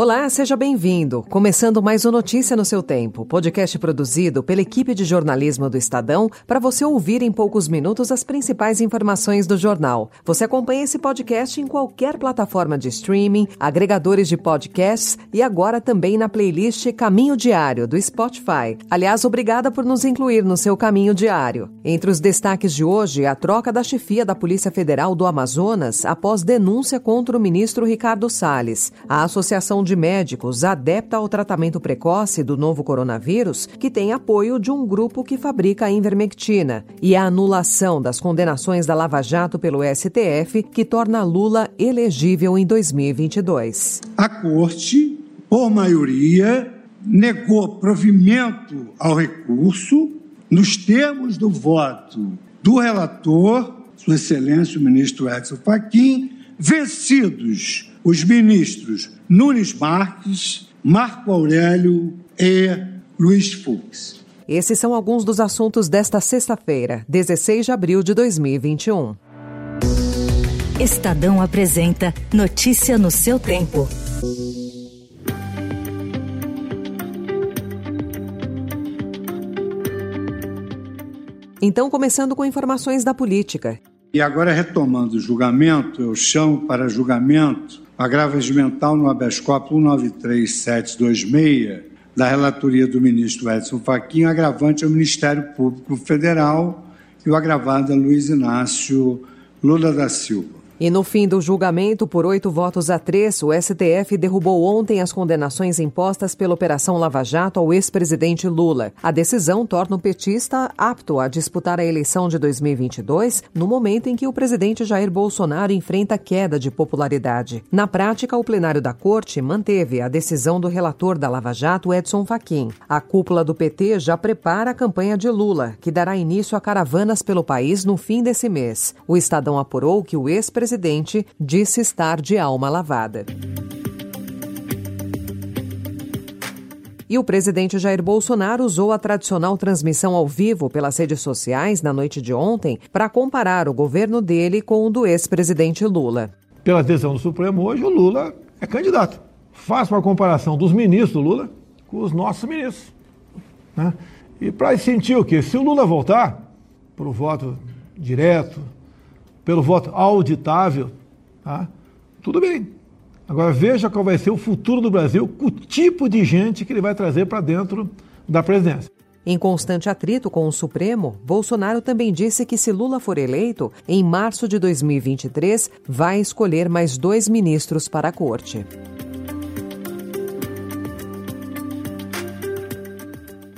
Olá, seja bem-vindo. Começando mais um Notícia no seu tempo, podcast produzido pela equipe de jornalismo do Estadão para você ouvir em poucos minutos as principais informações do jornal. Você acompanha esse podcast em qualquer plataforma de streaming, agregadores de podcasts e agora também na playlist Caminho Diário do Spotify. Aliás, obrigada por nos incluir no seu caminho diário. Entre os destaques de hoje, a troca da chefia da Polícia Federal do Amazonas após denúncia contra o ministro Ricardo Salles. A Associação de médicos adepta ao tratamento precoce do novo coronavírus, que tem apoio de um grupo que fabrica a invermectina, e a anulação das condenações da Lava Jato pelo STF, que torna Lula elegível em 2022. A Corte, por maioria, negou provimento ao recurso nos termos do voto do relator, Sua Excelência o ministro Edson Fachin, vencidos os ministros Nunes Marques, Marco Aurélio e Luiz Fux. Esses são alguns dos assuntos desta sexta-feira, 16 de abril de 2021. Estadão apresenta Notícia no seu tempo. Então, começando com informações da política. E agora, retomando o julgamento, eu chamo para julgamento agravo regimental no habeas corpus 193726 da relatoria do ministro Edson Fachin, agravante ao Ministério Público Federal e o agravado a Luiz Inácio Lula da Silva. E no fim do julgamento, por oito votos a três, o STF derrubou ontem as condenações impostas pela Operação Lava Jato ao ex-presidente Lula. A decisão torna o petista apto a disputar a eleição de 2022, no momento em que o presidente Jair Bolsonaro enfrenta queda de popularidade. Na prática, o plenário da Corte manteve a decisão do relator da Lava Jato, Edson Fachin. A cúpula do PT já prepara a campanha de Lula, que dará início a caravanas pelo país no fim desse mês. O Estadão apurou que o ex-presidente presidente disse estar de alma lavada. E o presidente Jair Bolsonaro usou a tradicional transmissão ao vivo pelas redes sociais na noite de ontem para comparar o governo dele com o do ex-presidente Lula. Pela decisão do Supremo hoje, o Lula é candidato. Faço uma comparação dos ministros do Lula com os nossos ministros. Né? E para sentir o quê? Se o Lula voltar para o voto direto, pelo voto auditável, tá? tudo bem. Agora veja qual vai ser o futuro do Brasil, o tipo de gente que ele vai trazer para dentro da presidência. Em constante atrito com o Supremo, Bolsonaro também disse que se Lula for eleito, em março de 2023, vai escolher mais dois ministros para a corte.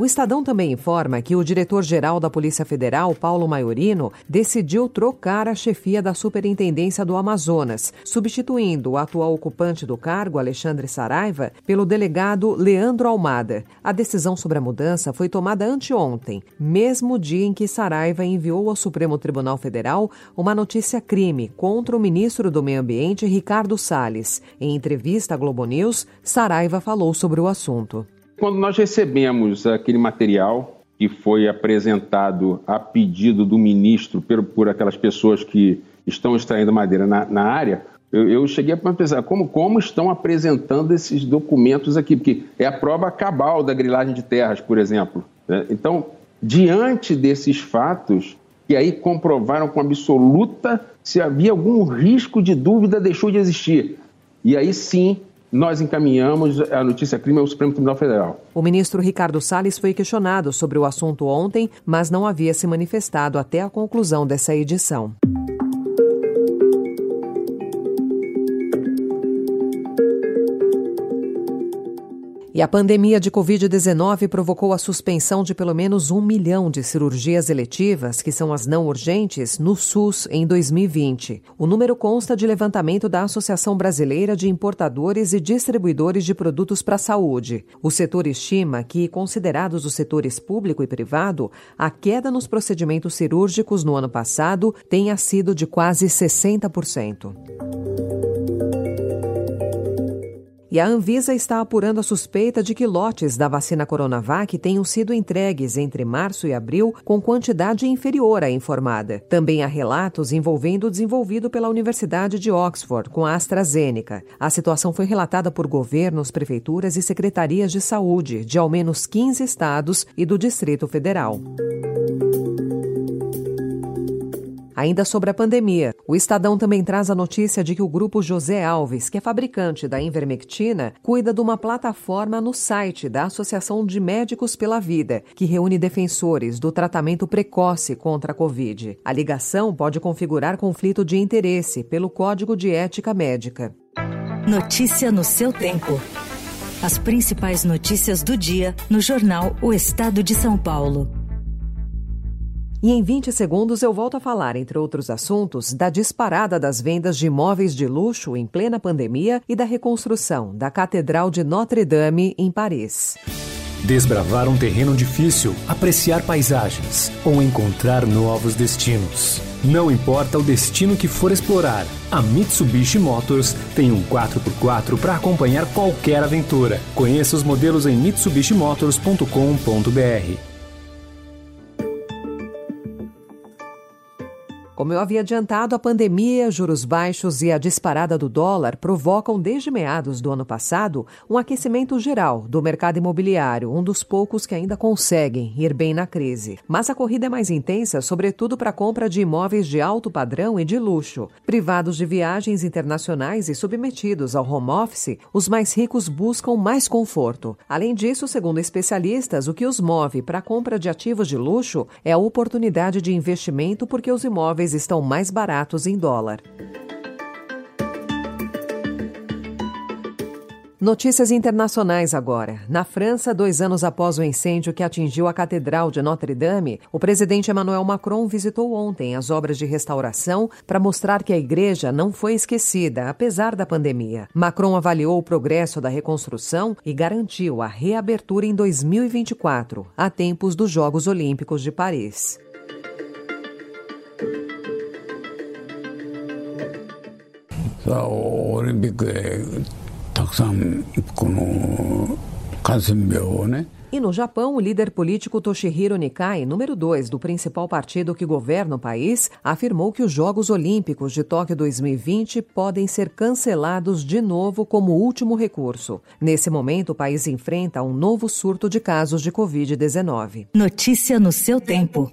O Estadão também informa que o diretor-geral da Polícia Federal, Paulo Maiorino, decidiu trocar a chefia da Superintendência do Amazonas, substituindo o atual ocupante do cargo, Alexandre Saraiva, pelo delegado Leandro Almada. A decisão sobre a mudança foi tomada anteontem, mesmo dia em que Saraiva enviou ao Supremo Tribunal Federal uma notícia crime contra o ministro do Meio Ambiente, Ricardo Salles. Em entrevista à Globo News, Saraiva falou sobre o assunto. Quando nós recebemos aquele material que foi apresentado a pedido do ministro por, por aquelas pessoas que estão extraindo madeira na, na área, eu, eu, cheguei a pensar como, como estão apresentando esses documentos aqui, porque é a prova cabal da grilagem de terras, por exemplo. Né? Então, diante desses fatos, que aí comprovaram com absoluta se havia algum risco de dúvida, deixou de existir. E aí sim nós encaminhamos a notícia crime ao Supremo Tribunal Federal. O ministro Ricardo Salles foi questionado sobre o assunto ontem, mas não havia se manifestado até a conclusão dessa edição. E a pandemia de Covid-19 provocou a suspensão de pelo menos um milhão de cirurgias eletivas, que são as não urgentes, no SUS em 2020. O número consta de levantamento da Associação Brasileira de Importadores e Distribuidores de Produtos para a Saúde. O setor estima que, considerados os setores público e privado, a queda nos procedimentos cirúrgicos no ano passado tenha sido de quase 60%. E a Anvisa está apurando a suspeita de que lotes da vacina Coronavac tenham sido entregues entre março e abril com quantidade inferior à informada. Também há relatos envolvendo o desenvolvido pela Universidade de Oxford com a AstraZeneca. A situação foi relatada por governos, prefeituras e secretarias de saúde de ao menos 15 estados e do Distrito Federal. Ainda sobre a pandemia, o Estadão também traz a notícia de que o grupo José Alves, que é fabricante da Invermectina, cuida de uma plataforma no site da Associação de Médicos pela Vida, que reúne defensores do tratamento precoce contra a Covid. A ligação pode configurar conflito de interesse pelo Código de Ética Médica. Notícia no seu tempo. As principais notícias do dia no jornal O Estado de São Paulo. E em 20 segundos eu volto a falar, entre outros assuntos, da disparada das vendas de imóveis de luxo em plena pandemia e da reconstrução da Catedral de Notre-Dame em Paris. Desbravar um terreno difícil, apreciar paisagens ou encontrar novos destinos. Não importa o destino que for explorar, a Mitsubishi Motors tem um 4x4 para acompanhar qualquer aventura. Conheça os modelos em mitsubishimotors.com.br. Como eu havia adiantado, a pandemia, juros baixos e a disparada do dólar provocam, desde meados do ano passado, um aquecimento geral do mercado imobiliário, um dos poucos que ainda conseguem ir bem na crise. Mas a corrida é mais intensa, sobretudo para a compra de imóveis de alto padrão e de luxo. Privados de viagens internacionais e submetidos ao home office, os mais ricos buscam mais conforto. Além disso, segundo especialistas, o que os move para a compra de ativos de luxo é a oportunidade de investimento porque os imóveis estão mais baratos em dólar. Notícias internacionais agora. Na França, dois anos após o incêndio que atingiu a Catedral de Notre-Dame, o presidente Emmanuel Macron visitou ontem as obras de restauração para mostrar que a igreja não foi esquecida, apesar da pandemia. Macron avaliou o progresso da reconstrução e garantiu a reabertura em 2024, a tempos dos Jogos Olímpicos de Paris. E no Japão, o líder político Toshihiro Nikai, número 2 do principal partido que governa o país, afirmou que os Jogos Olímpicos de Tóquio 2020 podem ser cancelados de novo como último recurso. Nesse momento, o país enfrenta um novo surto de casos de Covid-19. Notícia no seu tempo.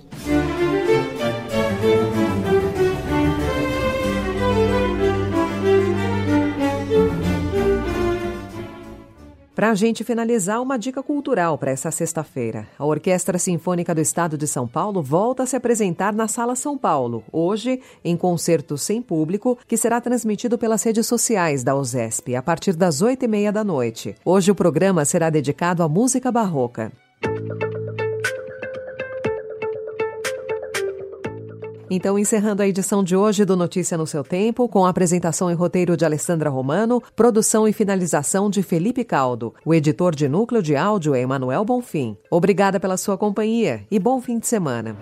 Para a gente finalizar, uma dica cultural para essa sexta-feira. A Orquestra Sinfônica do Estado de São Paulo volta a se apresentar na Sala São Paulo, hoje em concerto sem público, que será transmitido pelas redes sociais da USESP a partir das oito e meia da noite. Hoje o programa será dedicado à música barroca. Então, encerrando a edição de hoje do Notícia no seu Tempo, com a apresentação e roteiro de Alessandra Romano, produção e finalização de Felipe Caldo. O editor de núcleo de áudio é Emanuel Bonfim. Obrigada pela sua companhia e bom fim de semana.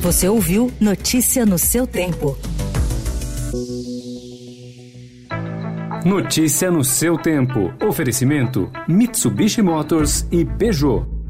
Você ouviu Notícia no seu Tempo. Notícia no seu tempo. Oferecimento: Mitsubishi Motors e Peugeot.